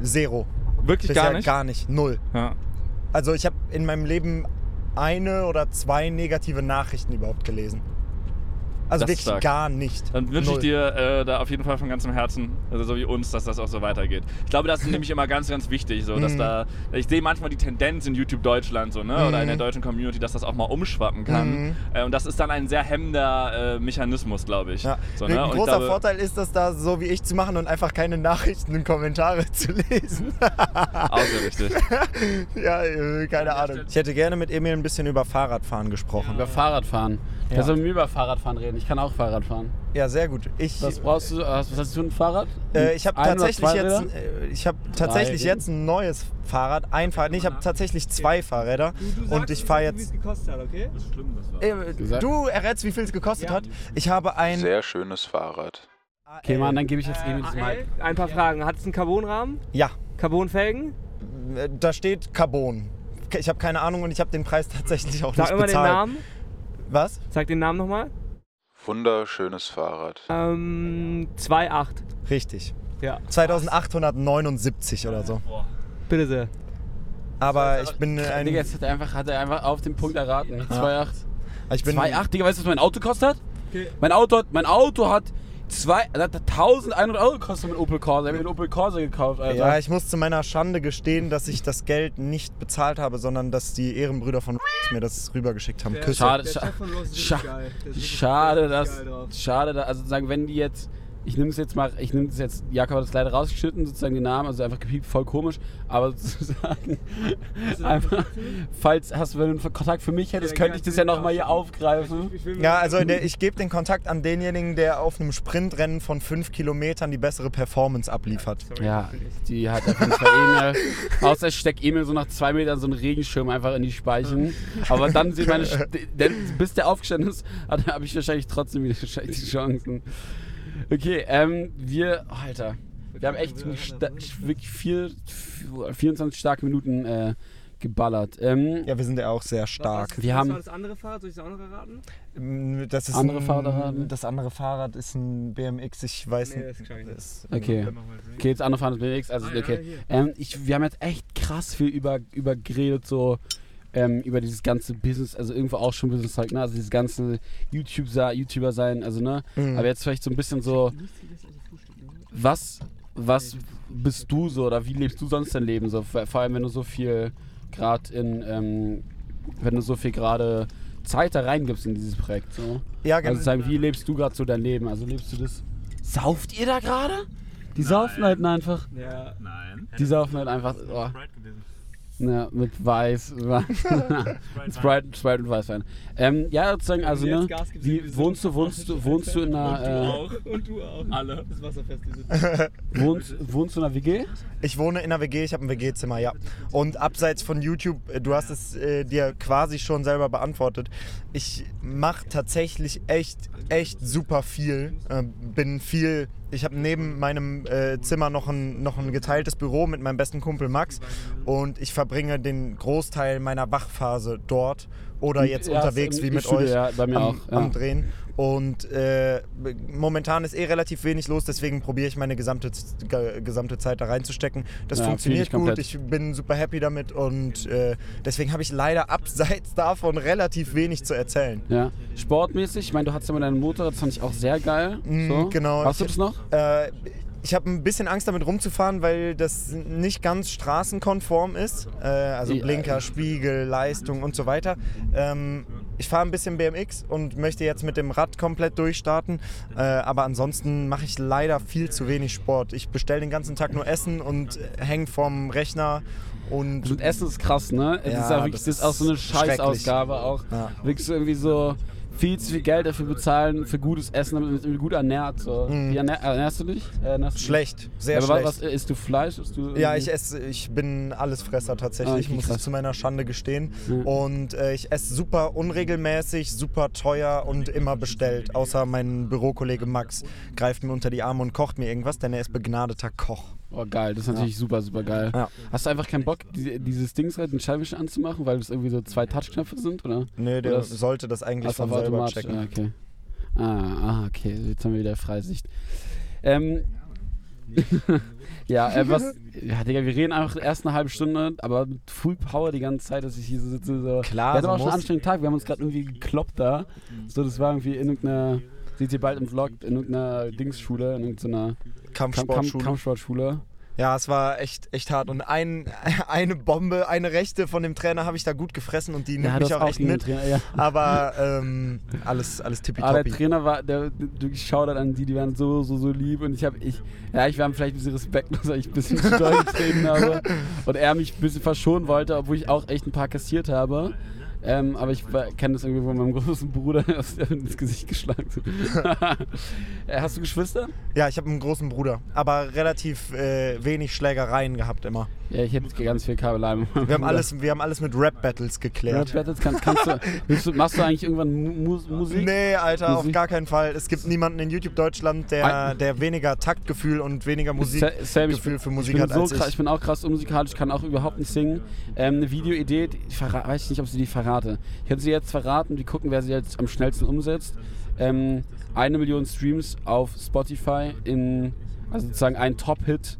Zero. Wirklich Bisher gar nicht? Gar nicht. Null. Ja. Also ich habe in meinem Leben eine oder zwei negative Nachrichten überhaupt gelesen. Also Das wirklich stark. gar nicht. Dann wünsche ich dir äh, da auf jeden Fall von ganzem Herzen, also so wie uns, dass das auch so weitergeht. Ich glaube, das ist nämlich immer ganz, ganz wichtig, so, dass Mhm. da, ich sehe manchmal die Tendenz in YouTube Deutschland so, ne, oder in der Mhm. deutschen Community, dass das auch mal umschwappen kann. Mhm. Äh, und das ist dann ein sehr hemmender äh, Mechanismus, glaube ich. Ja. So, Ein ne? Und ich großer glaube, Vorteil ist, das da so wie ich zu machen und einfach keine Nachrichten und Kommentare zu lesen. Auch sehr richtig. ja, äh, keine Ahnung. Ich hätte gerne mit Emil ein bisschen über Fahrradfahren gesprochen. Über Fahrradfahren. Ja. Kannst du mit mir über Fahrradfahren reden? Ich kann auch Fahrrad fahren. Ja, sehr gut. Ich, Was brauchst du? Was was hast du für ein Fahrrad? Äh, ich habe tatsächlich jetzt, äh, ich habe tatsächlich Drei. jetzt ein neues Fahrrad, ein Fahrrad. Nee, ich habe tatsächlich zwei Fahrräder Du, du und ich fahre Wie jetzt. es gekostet hat, okay? Äh, Gesagt. du errätst, wie viel es gekostet Ja. hat? Ich habe ein. Sehr schönes Fahrrad. Okay, Mann, dann gebe ich jetzt Äh, Emil das Mic. Ein paar Fragen. Hat es einen Carbonrahmen? Ja, Carbonfelgen? äh, da steht Carbon. Ich habe keine Ahnung und ich habe den Preis tatsächlich auch Sag nicht immer bezahlt. den Namen. Was? Sag den Namen nochmal. Wunderschönes Fahrrad. Ähm, 2,8. Richtig. Ja. 2879 oder so. Bitte sehr. Aber ich bin äh, Digga, ein. jetzt hat er einfach, hat er einfach auf den Punkt erraten. 2,8. Ich bin 2,8, Digga, weißt du, was mein Auto kostet? Okay. Mein Auto hat, mein Auto hat, zwei, das hat 1100 Euro gekostet mit Opel Corsa. Ich habe mir den Opel Corsa gekauft, Alter. Ja, ich muss zu meiner Schande gestehen, dass ich das Geld nicht bezahlt habe, sondern dass die Ehrenbrüder von mir das rübergeschickt haben. Küsse. Schade, Der scha geil. Schade, geil, dass, schade, dass, also sagen, wenn die jetzt, ich nehme es jetzt mal, ich nehme es jetzt, Jakob hat es leider rausgeschnitten, sozusagen den Namen, also einfach gepiept, voll komisch, aber sozusagen einfach, falls hast du, einen Kontakt für mich hättest, könnte ich das ja nochmal hier aufgreifen. Ja, also der, ich gebe den Kontakt an denjenigen, der auf einem Sprintrennen von 5 Kilometern die bessere Performance abliefert. Ja, die hat auf jeden Fall Emil, außer ich steck Emil so nach zwei Metern so einen Regenschirm einfach in die Speichen, aber dann sieht meine, bis der aufgestanden ist, habe ich wahrscheinlich trotzdem wieder wahrscheinlich die Chancen. Okay, ähm, wir, oh, Alter, wir haben echt sta- wirklich viel, 24 starke Minuten äh, geballert. Ähm, Ja, wir sind ja auch sehr stark. Wir haben- Was war das andere Fahrrad? Soll ich das auch noch erraten? Mm, Das ist Andere ein, Fahrradraten? Das andere Fahrrad ist ein BMX, ich weiß Nee, nicht. das das- Okay. Okay, jetzt andere fahren das BMX, also Ah, ja, okay. hier. Ähm, ich, wir haben jetzt echt krass viel über, über geredet, so ähm, über dieses ganze Business, also irgendwo auch schon Business halt, ne? Also dieses ganze YouTube YouTuber sein, also ne? Mhm. Aber jetzt vielleicht so ein bisschen so, was, was bist du so oder wie lebst du sonst dein Leben so? Vor allem, wenn du so viel gerade in, ähm, wenn du so viel gerade Zeit da reingibst in dieses Projekt, so. Ja, genau. Also sagen, wie lebst du gerade so dein Leben? Also lebst du das? Sauft ihr da gerade? Die saufen halt einfach. Ja. Nein. Die saufen halt einfach. Oh. Ja, mit Weiß. Sprite, Sprite und Weißwein. Ähm, ja, sozusagen, also ne, wie, wohnst du, wohnst du, wohnst du in einer, auch. Und du auch. Alle. Das Wasserfest. äh, wohnst, wohnst du in einer WG? Ich wohne in einer WG, ich habe ein WG-Zimmer, ja. Und abseits von YouTube, äh, du hast es äh, dir quasi schon selber beantwortet. Ich mache tatsächlich echt, echt super viel. Äh, bin viel. Ich habe neben meinem äh, Zimmer noch ein, noch ein geteiltes Büro mit meinem besten Kumpel Max und ich verbringe den Großteil meiner Wachphase dort oder jetzt Ja, unterwegs wie mit Studio, euch ja, am, auch, ja. am Drehen. Und äh, momentan ist eh relativ wenig los, deswegen probiere ich meine gesamte, ge- gesamte Zeit da reinzustecken. Das Ja, funktioniert ich gut, komplett. ich bin super happy damit und äh, deswegen habe ich leider abseits davon relativ wenig zu erzählen. Ja. Sportmäßig, ich meine, du hattest ja mal deinen Motorrad, das fand ich auch sehr geil. Mm, So. genau. Hast du das noch? Äh, ich habe ein bisschen Angst damit rumzufahren, weil das nicht ganz straßenkonform ist. Äh, also. Blinker, Spiegel, Leistung und so weiter. Ähm, ich fahre ein bisschen BMX und möchte jetzt mit dem Rad komplett durchstarten. Äh, aber ansonsten mache ich leider viel zu wenig Sport. Ich bestelle den ganzen Tag nur Essen und hänge vorm Rechner. Und Und Essen ist krass, ne? Es Ja, ist ja wirklich, das ist auch so eine. Scheißausgabe auch. Ja. Wirklich so irgendwie so viel zu viel Geld dafür bezahlen für gutes Essen, damit man sich gut ernährt. So. Mhm. Wie ernähr, ernährst du dich? Ernährst du dich? schlecht, sehr Aber schlecht. was, isst du Fleisch? Isst du Ja, ich esse, ich bin Allesfresser tatsächlich, Ah, okay, muss ich krass. zu meiner Schande gestehen. Ja. Und äh, ich esse super unregelmäßig, super teuer und immer bestellt. Außer mein Bürokollege Max greift mir unter die Arme und kocht mir irgendwas, denn er ist begnadeter Koch. Oh geil, das ist natürlich super, super geil. Ja. Hast du einfach keinen Bock, die, dieses Dings halt, den Scheibenwischer anzumachen, weil das irgendwie so zwei Touchknöpfe sind, oder? Nö, der Oder das- sollte das eigentlich von selber automatisch? checken. Ah, okay. Ah, ah, okay, jetzt haben wir wieder Freisicht. Ähm, ja, äh, was, ja, Digga, wir reden einfach erst eine halbe Stunde, aber mit Full Power die ganze Zeit, dass ich hier so sitze. So. Klar, wir hatten auch schon einen anstrengenden Tag, wir haben uns gerade irgendwie gekloppt da. So, das war irgendwie in irgendeiner, seht ihr bald im Vlog, in irgendeiner Dingsschule, in irgendeiner Kamp Kamp Kampfsportschule. Kampfsportschule. Ja, es war echt, echt hart. Und ein, eine Bombe, eine rechte von dem Trainer habe ich da gut gefressen und die nimmt Ja, mich das auch echt mit. Trainer, ja. Aber ähm, alles, alles Aber der tippitoppi. Trainer war, der wirklich Shoutout an die, die waren so, so, so lieb und ich habe, ich, ja, ich war vielleicht ein bisschen respektlos, weil ich ein bisschen zu doll getreten habe und er mich ein bisschen verschonen wollte, obwohl ich auch echt ein paar kassiert habe. Ähm, aber ich kenne das irgendwie von meinem großen Bruder, der ins Gesicht geschlagen. Äh, Hast du Geschwister? Ja, ich habe einen großen Bruder, aber relativ äh, wenig Schlägereien gehabt immer. Ja, ich hätte ganz viel Kabelei. Wir haben alles, wir haben alles mit Rap-Battles geklärt. Rap Battles, kannst, kannst du, du, machst du eigentlich irgendwann Mu Mu Musik? Nee, Alter, auf Musik? gar keinen Fall. Es gibt niemanden in YouTube Deutschland, der, der weniger Taktgefühl und weniger Musikgefühl für Musik ich bin hat so als krass, ich. ich bin auch krass unmusikalisch, kann auch überhaupt nicht singen. Ähm, eine Videoidee, ich weiß nicht, ob sie die verrate. Ich hätte sie jetzt verraten, wir gucken, wer sie jetzt am schnellsten umsetzt. Ähm, eine Million Streams auf Spotify in, also sozusagen ein Top-Hit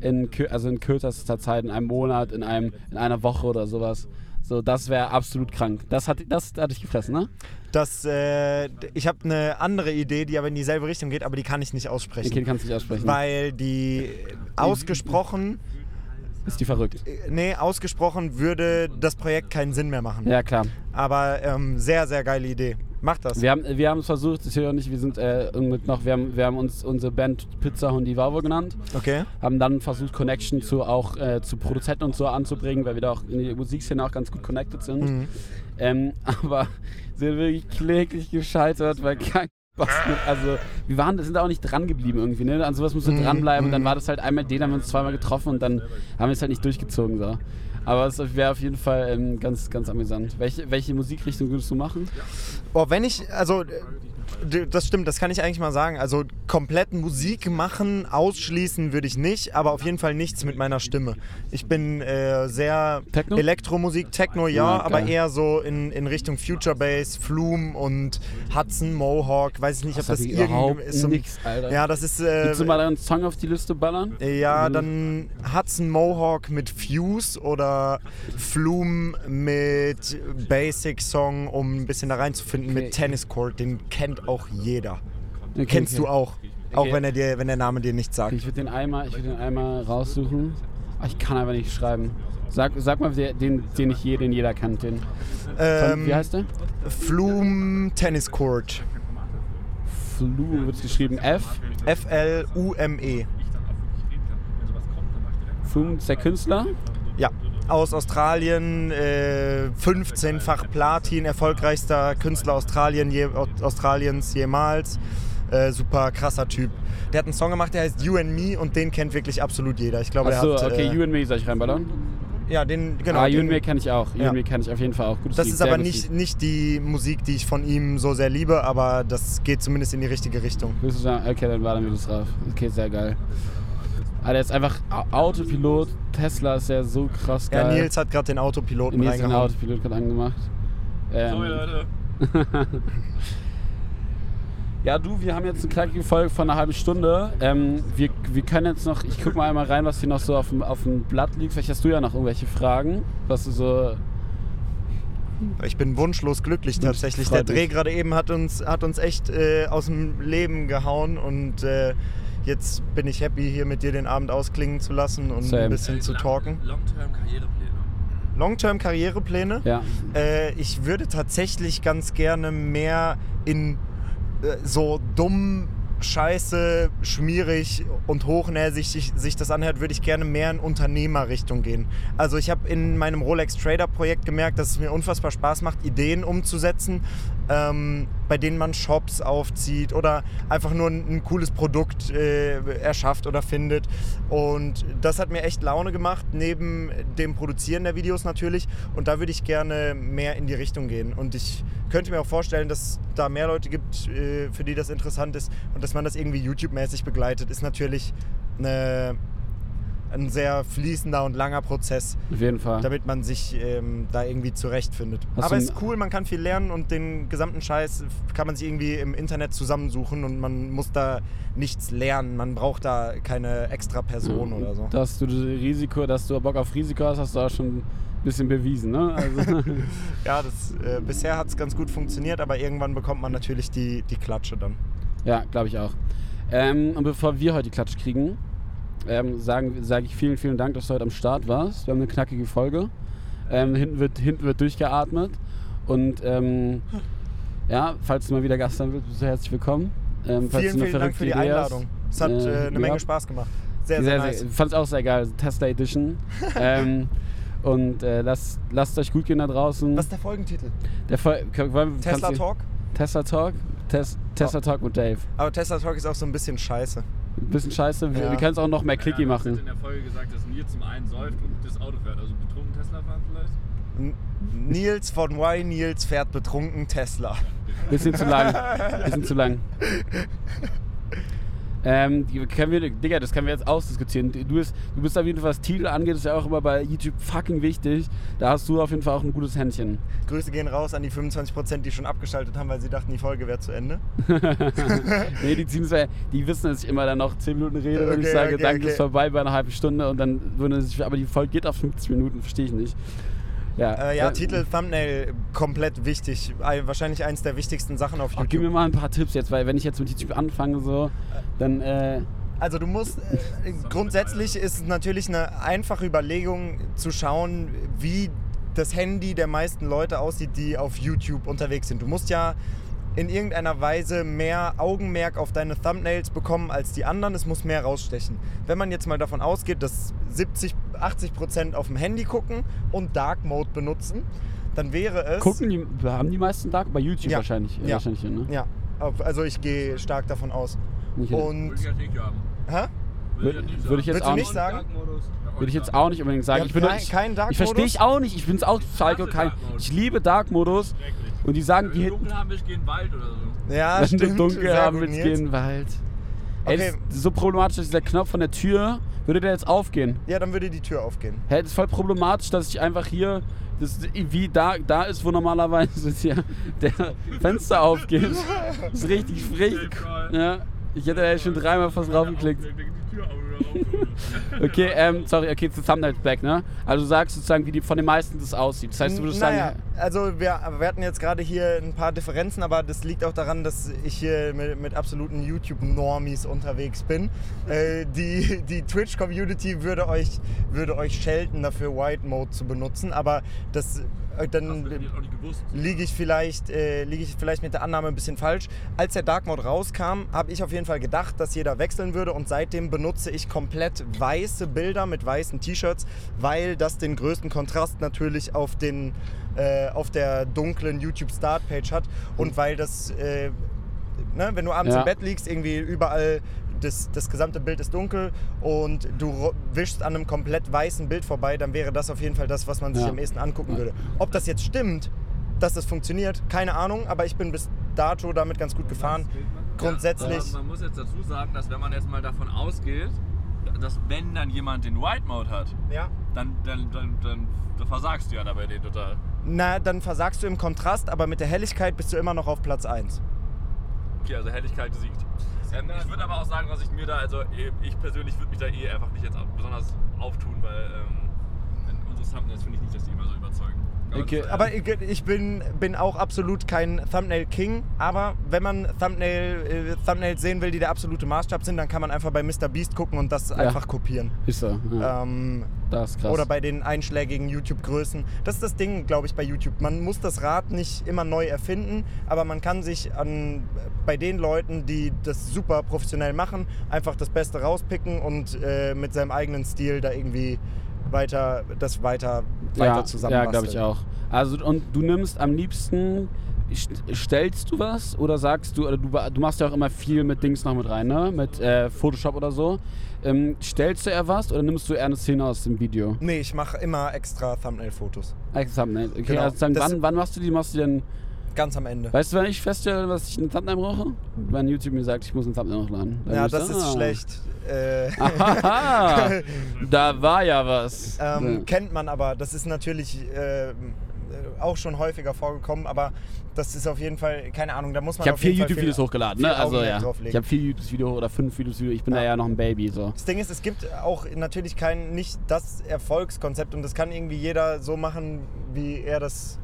in, also in kürzester Zeit, in einem Monat, in, einem, in einer Woche oder sowas. So, das wäre absolut krank. Das hat, das hatte ich gefressen, ne? Das, äh, ich habe eine andere Idee, die aber in dieselbe Richtung geht, aber die kann ich nicht aussprechen. Okay, kannst du nicht aussprechen. Weil die ausgesprochen, Ist die verrückt. äh, nee, ausgesprochen würde das Projekt keinen Sinn mehr machen. Ja, klar. Aber ähm, sehr, sehr geile Idee. Mach das. Wir haben wir haben es versucht, hier auch nicht, wir sind äh, noch, wir haben, wir haben uns unsere Band Pizza und Vavo genannt, Okay. haben dann versucht, Connection zu auch äh, zu Produzenten und so anzubringen, weil wir da auch in die Musikszene auch ganz gut connected sind. Mhm. Ähm, aber sind wirklich kläglich gescheitert, weil kein mit, also wir waren, sind da auch nicht dran geblieben irgendwie, ne? An sowas musst du Mhm, dranbleiben und dann war das halt einmal den, haben wir uns zweimal getroffen und dann haben wir es halt nicht durchgezogen so. Aber es wäre auf jeden Fall ähm, ganz, ganz amüsant. Welche, welche Musikrichtung würdest du machen? Boah, wenn ich, also, das stimmt, das kann ich eigentlich mal sagen. Also, komplett Musik machen, ausschließen würde ich nicht, aber auf jeden Fall nichts mit meiner Stimme. Ich bin äh, sehr Techno? Elektromusik, Techno ja, Ja, aber eher so in, in Richtung Future Bass, Flume und Hudson, Mohawk. Weiß ich nicht, ob Das das irgendwie ist. nix, Alter. Ja, das ist. Äh, Willst du mal einen Song auf die Liste ballern? ja, Mhm. dann Hudson Mohawk mit Fuse oder Flume mit Basic Song, um ein bisschen da reinzufinden, Okay. mit Tennis Court. Den kennt auch jeder. Okay, Kennst okay. du auch. Auch Okay. wenn, er dir, wenn der Name dir nichts sagt. Ich würde den einmal, ich würde den einmal raussuchen. Ich kann aber nicht schreiben. Sag, sag mal den, den ich je, den jeder kennt. Den. Ähm, wie heißt der? Flume Tennis Court. Flu wird geschrieben F. F-L-U-M-E. Flum ist der Künstler. Ja, aus Australien, äh, 15-fach Platin, erfolgreichster Künstler Australien, je, Australiens jemals. Äh, super krasser Typ. Der hat einen Song gemacht, der heißt You and Me und den kennt wirklich absolut jeder. Ich glaube, Achso, er hat. okay, äh, You and Me soll ich reinballern? Ja, den, genau. ah, You and Me kenne ich auch. You Ja. and Me kenne ich auf jeden Fall auch. Gutes das Lied, ist aber nicht, Lied. nicht die Musik, die ich von ihm so sehr liebe, aber das geht zumindest in die richtige Richtung. Okay, dann ballern wir das drauf. Okay, sehr geil. Der ist einfach Au- Autopilot. Tesla ist ja so krass Ja, geil. Nils hat gerade den Autopiloten Nils hat den. Autopilot gerade angemacht. Ähm, Sorry, Leute. Ja, du, wir haben jetzt eine kleine Folge von einer halben Stunde. Ähm, wir, wir können jetzt noch, ich guck mal einmal rein, was hier noch so auf dem, auf dem Blatt liegt. Vielleicht hast du ja noch irgendwelche Fragen, was du so. Ich bin wunschlos glücklich tatsächlich. Der Dreh gerade eben hat uns, hat uns echt äh, aus dem Leben gehauen und äh, jetzt bin ich happy, hier mit dir den Abend ausklingen zu lassen und Same. ein bisschen zu talken. Long-Term-Karrierepläne. Long-Term-Karrierepläne? Ja. Äh, ich würde tatsächlich ganz gerne mehr in äh, so dumm, scheiße, schmierig und hochnäsig sich das anhört, würde ich gerne mehr in Unternehmerrichtung gehen. Also ich habe in meinem Rolex Trader Projekt gemerkt, dass es mir unfassbar Spaß macht, Ideen umzusetzen, ähm, bei denen man Shops aufzieht oder einfach nur ein, ein cooles Produkt äh, erschafft oder findet. Und das hat mir echt Laune gemacht, neben dem Produzieren der Videos natürlich. Und da würde ich gerne mehr in die Richtung gehen. Und ich könnte mir auch vorstellen, dass da mehr Leute gibt, äh, für die das interessant ist und dass man das irgendwie YouTube-mäßig begleitet, ist natürlich eine, ein sehr fließender und langer Prozess, Auf jeden Fall. damit man sich ähm, da irgendwie zurechtfindet. Hast Aber es ist cool, man kann viel lernen und den gesamten Scheiß kann man sich irgendwie im Internet zusammensuchen und man muss da nichts lernen. Man braucht da keine extra Person oder so. Dass du das Risiko, dass du Bock auf Risiko hast, hast du auch schon ein bisschen bewiesen, ne? Also, Ja, das, äh, bisher hat es ganz gut funktioniert, aber irgendwann bekommt man natürlich die, die Klatsche dann. ja, glaube ich auch. Ähm, und bevor wir heute die Klatsch kriegen, ähm, sage ich vielen, vielen Dank, dass du heute am Start warst. Wir haben eine knackige Folge. Ähm, hinten, wird, hinten wird durchgeatmet. Und ähm, ja, falls du mal wieder Gast sein willst, bist du herzlich willkommen. Ähm, vielen, vielen Dank für die Idee hast, Einladung. Es hat äh, äh, eine ja. Menge Spaß gemacht. Sehr, sehr, sehr, nice. sehr, fand es auch sehr geil. Tesla Edition. ähm, und äh, lasst, lasst euch gut gehen da draußen. Was ist der Folgentitel? Der wollen- Tesla Talk? Tesla Talk? Tes Tesla Talk mit Dave. Aber Tesla Talk ist auch so ein bisschen scheiße. Ein bisschen scheiße. Wir, Ja. wir können es auch noch mehr clicky Du hast machen. in der Folge gesagt, dass Nils zum einen säuft und das Auto fährt. Also betrunken Tesla fahren vielleicht? N Nils von Y Nils fährt betrunken Tesla. Bisschen zu lang. Bisschen zu lang. Ähm, die können wir, Digga, das können wir jetzt ausdiskutieren. Du bist, du bist auf jeden Fall, was Titel angeht, ist ja auch immer bei YouTube fucking wichtig. Da hast du auf jeden Fall auch ein gutes Händchen. Grüße gehen raus an die 25%, die schon abgeschaltet haben, weil sie dachten, die Folge wäre zu Ende. nee, die ziehen es die wissen, dass ich immer dann noch 10 Minuten rede und ich Okay, sage, okay, danke, okay. ist vorbei bei einer halben Stunde und dann wundern sie sich, aber die Folge geht auf 50 Minuten, verstehe ich nicht. Ja, Äh, ja, äh, Titel, Thumbnail, komplett wichtig. Ein- Wahrscheinlich eins der wichtigsten Sachen auf Ach, gib mir YouTube. mal ein paar Tipps jetzt, weil wenn ich jetzt mit YouTube anfange, so, dann, äh, Also du musst, äh, grundsätzlich ist es natürlich eine einfache Überlegung zu schauen, wie das Handy der meisten Leute aussieht, die auf YouTube unterwegs sind. Du musst ja in irgendeiner Weise mehr Augenmerk auf deine Thumbnails bekommen als die anderen. Es muss mehr rausstechen. Wenn man jetzt mal davon ausgeht, dass 70, 80 Prozent auf dem Handy gucken und Dark Mode benutzen, dann wäre es. Gucken die, haben die meisten Dark? Bei YouTube Ja. wahrscheinlich. Ja. wahrscheinlich ne? Ja, also ich gehe stark davon aus. Nicht- Und. Würde ich jetzt nicht haben. Hä? Würde würde ich jetzt auch nicht sagen? Würde ich jetzt auch nicht unbedingt sagen. Ja, ich bin kein- ich, kein Dark Ich verstehe ich auch nicht. Ich bin auch Schalke. hasse Kein, ich liebe Dark Modus. Und die sagen, die Wenn du dunkel haben willst, geh in den Wald oder so. Ja, wenn stimmt. du dunkel Sehr haben gut, willst, geh in den Wald. Ey, Okay. das ist so problematisch, dass dieser Knopf von der Tür, würde der jetzt aufgehen? Ja, dann würde die Tür aufgehen. Hä, das ist voll problematisch, dass ich einfach hier, das wie da, da ist, wo normalerweise hier der Fenster aufgeht. Das ist richtig, richtig. Ja, ich hätte da schon dreimal fast draufgeklickt. Die Okay, ähm, sorry, okay, zu Thumbnails back, ne? Also du sagst sozusagen, wie die von den meisten das aussieht. Das heißt, du würdest naja, sagen, also wir, wir hatten jetzt gerade hier ein paar Differenzen, aber das liegt auch daran, dass ich hier mit, mit absoluten YouTube-Normies unterwegs bin. Äh, die die Twitch-Community würde euch, würde euch schelten dafür, White Mode zu benutzen, aber das, äh, dann liege ich, vielleicht, äh, liege ich vielleicht mit der Annahme ein bisschen falsch. Als der Dark Mode rauskam, habe ich auf jeden Fall gedacht, dass jeder wechseln würde und seitdem benutze ich komplett weiße Bilder mit weißen T-Shirts, weil das den größten Kontrast natürlich auf, den, äh, auf der dunklen YouTube Start Page hat und weil das, äh, ne, wenn du abends Ja. im Bett liegst, irgendwie überall das, das gesamte Bild ist dunkel und du wischst an einem komplett weißen Bild vorbei, dann wäre das auf jeden Fall das, was man sich Ja. am ehesten angucken würde. Ob das jetzt stimmt, dass das funktioniert, keine Ahnung, aber ich bin bis dato damit ganz gut gefahren. Grundsätzlich, Aber man muss jetzt dazu sagen, dass wenn man jetzt mal davon ausgeht, dass wenn dann jemand den White Mode hat, ja. dann, dann, dann, dann, dann versagst du ja dabei den total. Na, dann versagst du im Kontrast, aber mit der Helligkeit bist du immer noch auf Platz 1. Okay, also Helligkeit siegt. Ähm, ich würde aber auch sagen, dass ich mir da, also eh, ich persönlich würde mich da eh einfach nicht jetzt besonders auftun, weil ähm, unsere Thumbnails finde ich nicht, dass die immer so überzeugen. Okay, Aber ich, bin, bin auch absolut kein Thumbnail-King, aber wenn man Thumbnail, äh, Thumbnails sehen will, die der absolute Maßstab sind, dann kann man einfach bei Mr. Beast gucken und das einfach kopieren. ist so. Ja, Ähm, das ist krass. Oder bei den einschlägigen YouTube-Größen. Das ist das Ding, glaube ich, bei YouTube. Man muss das Rad nicht immer neu erfinden, aber man kann sich an, bei den Leuten, die das super professionell machen, einfach das Beste rauspicken und äh, mit seinem eigenen Stil da irgendwie weiter, das weiter, weiter ja, zusammen Ja, glaube ich auch. Also und du nimmst am liebsten, st- stellst du was oder sagst du, oder du, du machst ja auch immer viel mit Dings noch mit rein, ne? Mit äh, Photoshop oder so. Ähm, stellst du eher was oder nimmst du eher eine Szene aus dem Video? Nee, ich mache immer extra Thumbnail-Fotos. Extra Thumbnail. Okay, Genau. also sagen, wann, wann machst du die? Machst du denn? Ganz am Ende. Weißt du, wenn ich feststelle, dass ich einen Thumbnail brauche? Wenn YouTube mir sagt, ich muss einen Thumbnail hochladen. Dann Ja, das sagen, ist ah. schlecht. Äh, Aha, da war ja was. Ähm, Ja. Kennt man aber. Das ist natürlich äh, auch schon häufiger vorgekommen, aber das ist auf jeden Fall, keine Ahnung, da muss man Ich habe vier YouTube-Videos hochgeladen, ne? Also ja. Ich habe vier YouTube-Videos oder fünf YouTube-Videos. Ich bin da Ja. ja noch ein Baby. So. Das Ding ist, es gibt auch natürlich kein, nicht das Erfolgskonzept und das kann irgendwie jeder so machen, wie er das,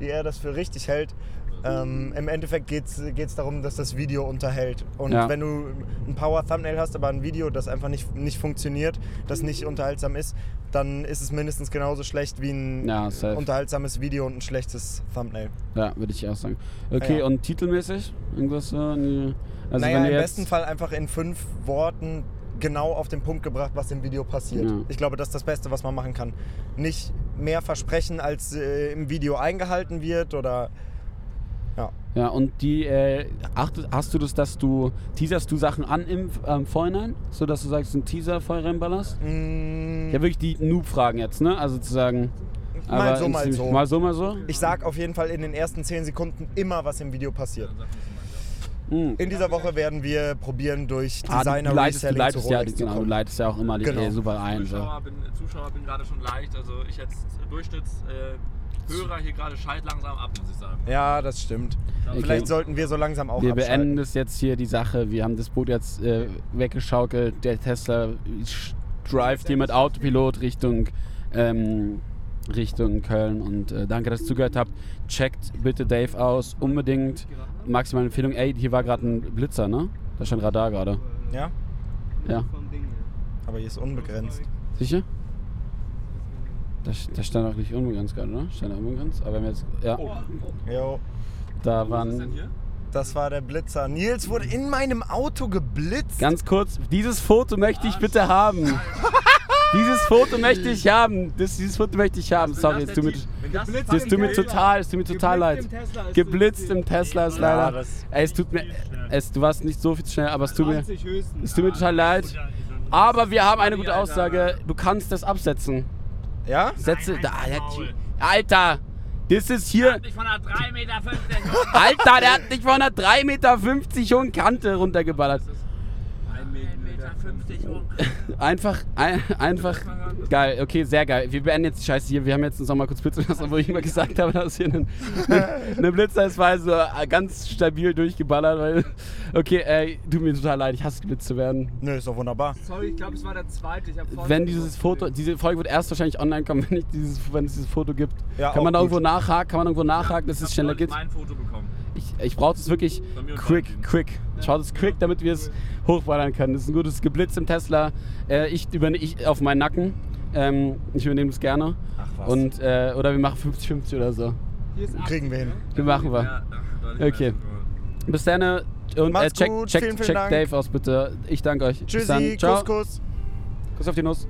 wie er das für richtig hält. Ähm, Im Endeffekt geht es darum, dass das Video unterhält. Und Ja. wenn du ein Power-Thumbnail hast, aber ein Video, das einfach nicht, nicht funktioniert, das nicht unterhaltsam ist, dann ist es mindestens genauso schlecht wie ein Ja, unterhaltsames Video und ein schlechtes Thumbnail. Ja, würde ich auch sagen. Okay, Ja. und titelmäßig? Irgendwas? Nee. Also naja, im besten Fall einfach in fünf Worten genau auf den Punkt gebracht, was im Video passiert. Ich glaube, das ist das Beste, was man machen kann. Nicht mehr versprechen, als äh, im Video eingehalten wird oder ja. Ja, und die, äh, achtest, hast du das, dass du, teaserst du Sachen an im ähm, Vorhinein? So dass du sagst, ein Teaser voll reinballerst? Mm, Ja, wirklich die Noob-Fragen jetzt, ne? Also zu sagen. Mal so, mal so. Mal so, mal so? Ich sag auf jeden Fall in den ersten zehn Sekunden immer, was im Video passiert. Hm. In dieser Woche werden wir probieren, durch Ah, du, Designer du leitest, du zu leitest ja, zu genau, du leitest ja auch immer die Genau. äh, super ein. So. Zuschauer, bin, Zuschauer bin gerade schon leicht. Also ich als Durchschnittshörer äh, Hörer hier gerade scheit langsam ab, muss ich sagen. Ja, das stimmt. Okay. Vielleicht sollten wir so langsam auch Wir abschalten. beenden das jetzt hier, die Sache. Wir haben das Boot jetzt äh, weggeschaukelt. Der Tesla drivet hier mit Autopilot Richtung, ähm, Richtung Köln. Und äh, danke, dass ihr zugehört habt. Checkt bitte Dave aus. Unbedingt. Maximale Empfehlung. Ey, hier war gerade ein Blitzer, ne? Da stand Radar gerade. Ja, Ja. Aber hier ist unbegrenzt. Sicher? Da, da stand auch nicht unbegrenzt gerade, ne? Stand da unbegrenzt. Aber wenn wir jetzt. Ja. Jo. Da Was ist denn waren. hier? Das war der Blitzer. Nils wurde in meinem Auto geblitzt. Ganz kurz, dieses Foto möchte ich bitte haben. Dieses Foto möchte ich haben. Das, dieses Foto möchte ich haben. Sorry, es tut mir, das tut mir total, es tut mir total leid. Geblitzt im Tesla ist leider. Ey, es tut mir, es, du warst nicht so viel zu schnell, aber es tut mir, es tut mir total leid. Aber wir haben eine gute Aussage. Du kannst das absetzen. Ja? Setze, da, Alter, das ist hier, Ich von einer 3,50 Meter. Alter, der hat nicht von einer 3,50 Meter hohen Kante runtergeballert. 1,50 Meter hoch. Einfach, ein, einfach geil. Okay, sehr geil. Wir beenden jetzt die Scheiße hier. Wir haben jetzt uns noch mal kurz blitzen lassen, wo ich immer gesagt habe, dass hier ein, eine Blitzer ist, war so ganz stabil durchgeballert. Weil, okay, äh, tut mir total leid. Ich hasse geblitzt zu werden. Nö, ist doch wunderbar. Sorry, ich glaube, es war der zweite. Ich Wenn dieses Foto, diese Folge wird erst wahrscheinlich online kommen, wenn, ich dieses, wenn es dieses Foto gibt. Ja, kann man da irgendwo nachhaken? Kann man irgendwo nachhaken, dass es schneller geht? mein Foto bekommen. Ich, ich brauche das wirklich quick, quick. Schaut es quick, damit wir es hochballern können. Das ist ein gutes Geblitz im Tesla. Äh, ich übernehme ich auf meinen Nacken. Ähm, ich übernehme es gerne. Ach was. Und, äh, oder wir machen 50-50 oder so. Hier ist Kriegen wir hin. Wir machen wir. Okay. Bis dann. äh, Und äh, check, gut. check, check Dank. Dave aus, bitte. Ich danke euch. Bis Tschüssi, dann. Ciao. Kuss, Kuss. Kuss auf die Nuss.